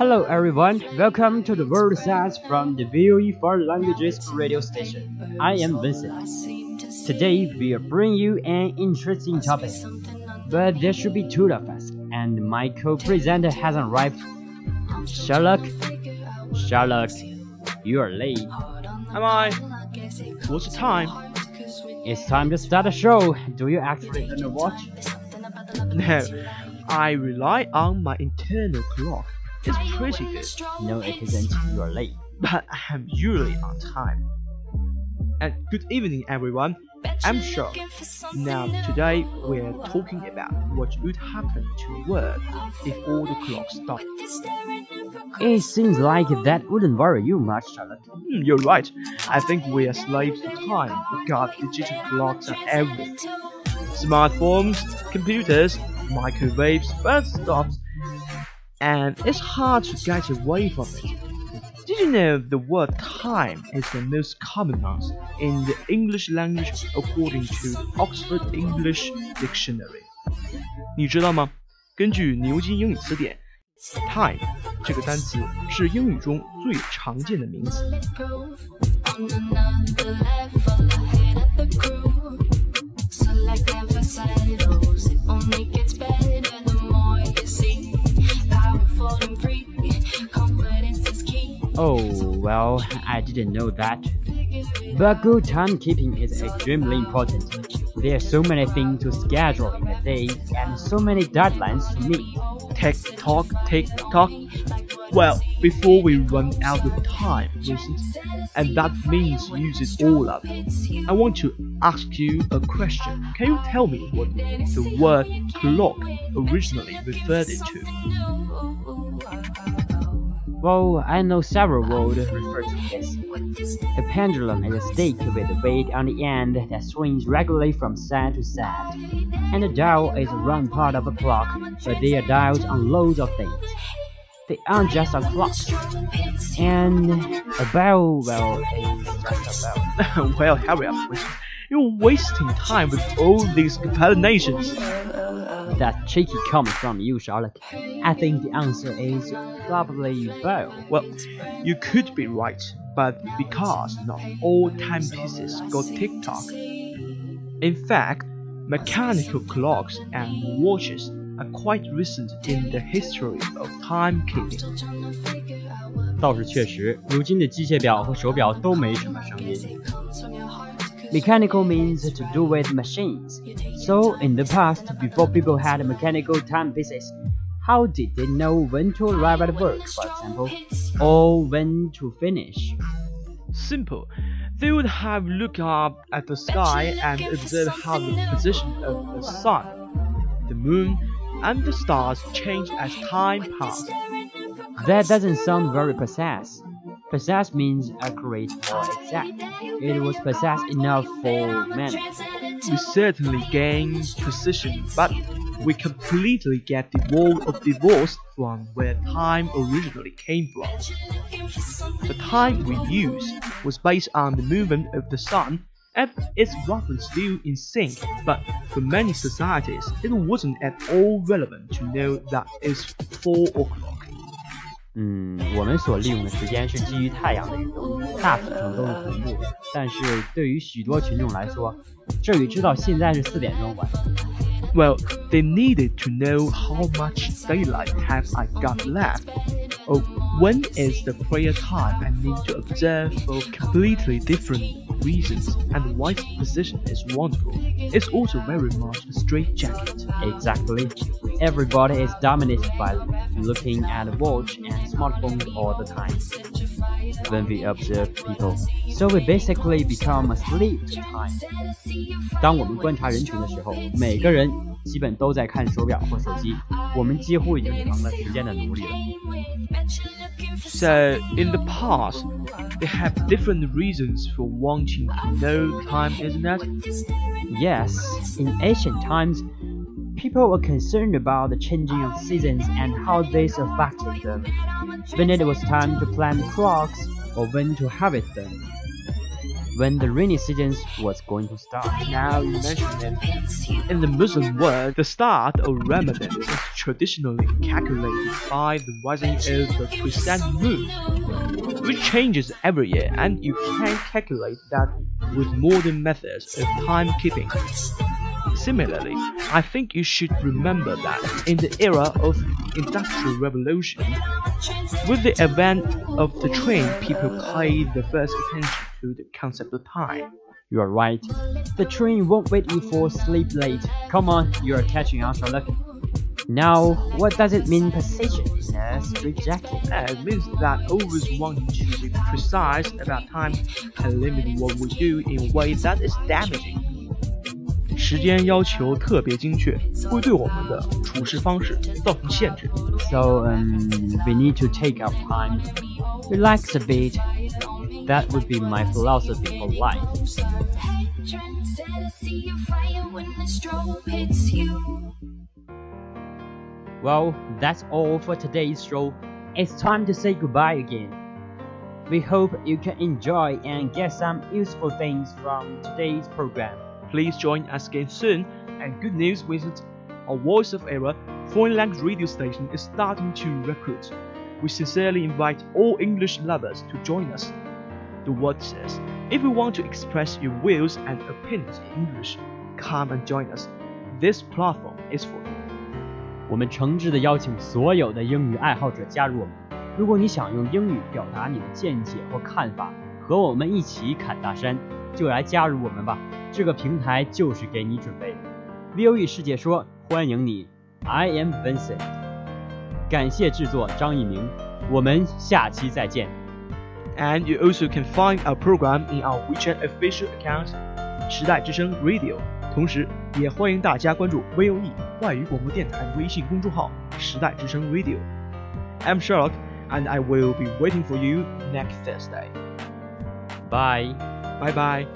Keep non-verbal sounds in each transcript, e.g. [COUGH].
Hello everyone, welcome to the World Says from the VOE Foreign Languages radio station. I am Vincent. Today we will bring you an interesting topic, but there should be two of us, and my co-presenter hasn't arrived. Sherlock, Sherlock, you are late. Am I? What's the time? It's time to start the show. Do you actually own a watch? No, [LAUGHS] I rely on my internal clock. It's pretty good, No, it isn't. You are late. but I am usually on time. And good evening, everyone. I'm Sean. Now, today we're talking about what would happen to work if all the clocks stopped. It seems like that wouldn't worry you much, Charlotte. Hmm, you're right. I think we are slaves to time. Got digital clocks and everything. Smartphones, computers, microwaves, bus stops, and it's hard to get away from it Did you know the word time is the most common one in the English language according to Oxford English Dictionary? 你知道吗？根据牛津英语词典，time 这个单词是英语中最常见的名词。 Oh, well, I didn't know that. But good timekeeping is extremely important. There are so many things to schedule in a day and so many deadlines to meet. Tick tock, tick tock. Well, before we run out of time, and that means use it all up, I want to ask you a question. Can you tell me what the word clock originally referred to? Well, I know several words refer to this. A pendulum is a stick with a weight on the end that swings regularly from side to side. And a dial is a round part of a clock, but they are dials on loads of things. They aren't just a clock. And a bell, well, is just a bell. well, hurry up, You're wasting time with all these explanations. That cheeky comment from you, Charlotte. I think the answer is probably bell. Well, you could be right, but because not all timepieces go tick tock. In fact, mechanical clocks and watches are quite recent in the history of timekeeping. 倒是确实，如今的机械表和手表都没什么声音。 Mechanical means to do with machines. So in the past, before people had mechanical timepieces, how did they know when to arrive at work, for example, or when to finish? Simple. They would have looked up at the sky and observed how the position of the sun, the moon, and the stars changed as time passed. That doesn't sound very precise. Precise means accurate or exact. It was precise enough for many. We certainly gain precision, but we completely get divorced of divorce from where time originally came from. The time we use was based on the movement of the sun and it's roughly still in sync, but for many societies, it wasn't at all relevant to know that it's 4 o'clock. 嗯，我们所利用的时间是基于太阳的运动，大体上都是同步的。但是对于许多群众来说，这与知道现在是四点钟晚。Well, they needed to know how much daylight have I got left, or when is the prayer time I need to observe for completely different reasons, and white position is wonderful. It's also very much a straight jacket. Exactly. Everybody is dominated by looking at a watch and smartphones all the time. When we observe people, so we basically become asleep to time. 当我们观察人群的时候，每个人基本都在看手表或手机，我们几乎已经成了时间的奴隶了。So in the past, they have different reasons for wanting to know time, isn't it? Yes, in ancient times, people were concerned about the changing of seasons and how this affected them. When it was time to plant crops or when to harvest them when the rainy season was going to start. Now you mention it. In the Muslim world, the start of Ramadan is traditionally calculated by the rising of the crescent moon, which changes every year, and you can calculate that with modern methods of timekeeping. Similarly, I think you should remember that in the era of industrial revolution, with the advent of the train, people paid the first attention to the concept of time. You are right. The train won't wait you for sleep late. Come on, you are catching on, Sherlock. Now, what does it mean precision in a it means that always wanting to be precise about time and limit what we do in a way that is damaging. 时间要求特别精确，会对我们的处事方式造成限制。So um, we need to take our time, relax a bit. That would be my philosophy for life. Well, that's all for today's show. It's time to say goodbye again. We hope you can enjoy and get some useful things from today's program. Please join us again soon. And good news with our Voice of Era, foreign language radio station is starting to recruit. We sincerely invite all English lovers to join us. The word says, if you want to express your views and opinions in English, come and join us. This platform is for you. 我们诚挚地邀请所有的英语爱好者加入我们。如果你想用英语表达你的见解或看法，和我们一起侃大山，就来加入我们吧。这个平台就是给你准备的。VOE 世界说欢迎你，I am Vincent。感谢制作张一鸣，我们下期再见。And you also can find our program in our WeChat official account 时代之声 Radio。同时，也欢迎大家关注 VOE 外语广播电台微信公众号时代之声 Radio。I'm Sherlock, and I will be waiting for you next Thursday. Bye. Bye bye.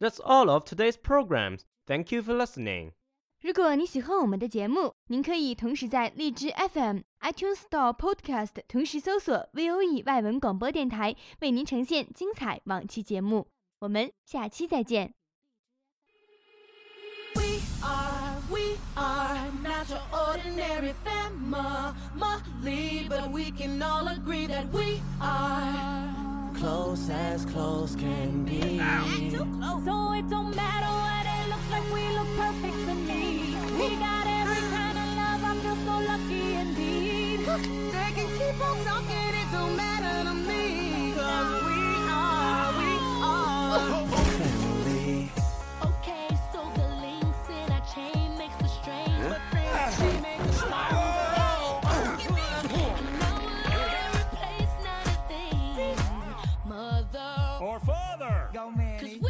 That's all of today's programs. Thank you for listening. 如果你喜欢我们的节目，您可以同时在荔枝 FM、iTunes Store、Podcast 同时搜索 VOE 外文广播电台，为您呈现精彩往期节目。我们下期再见。 We are, we are not your ordinary family, but we can all agree that we are close as close can be. So it don't matter what it looks like, we look perfect to me. We got every kind of love, I feel so lucky indeed. They can keep on talking, it don't matter to me. Cause we are, we are. or father. Go Manny.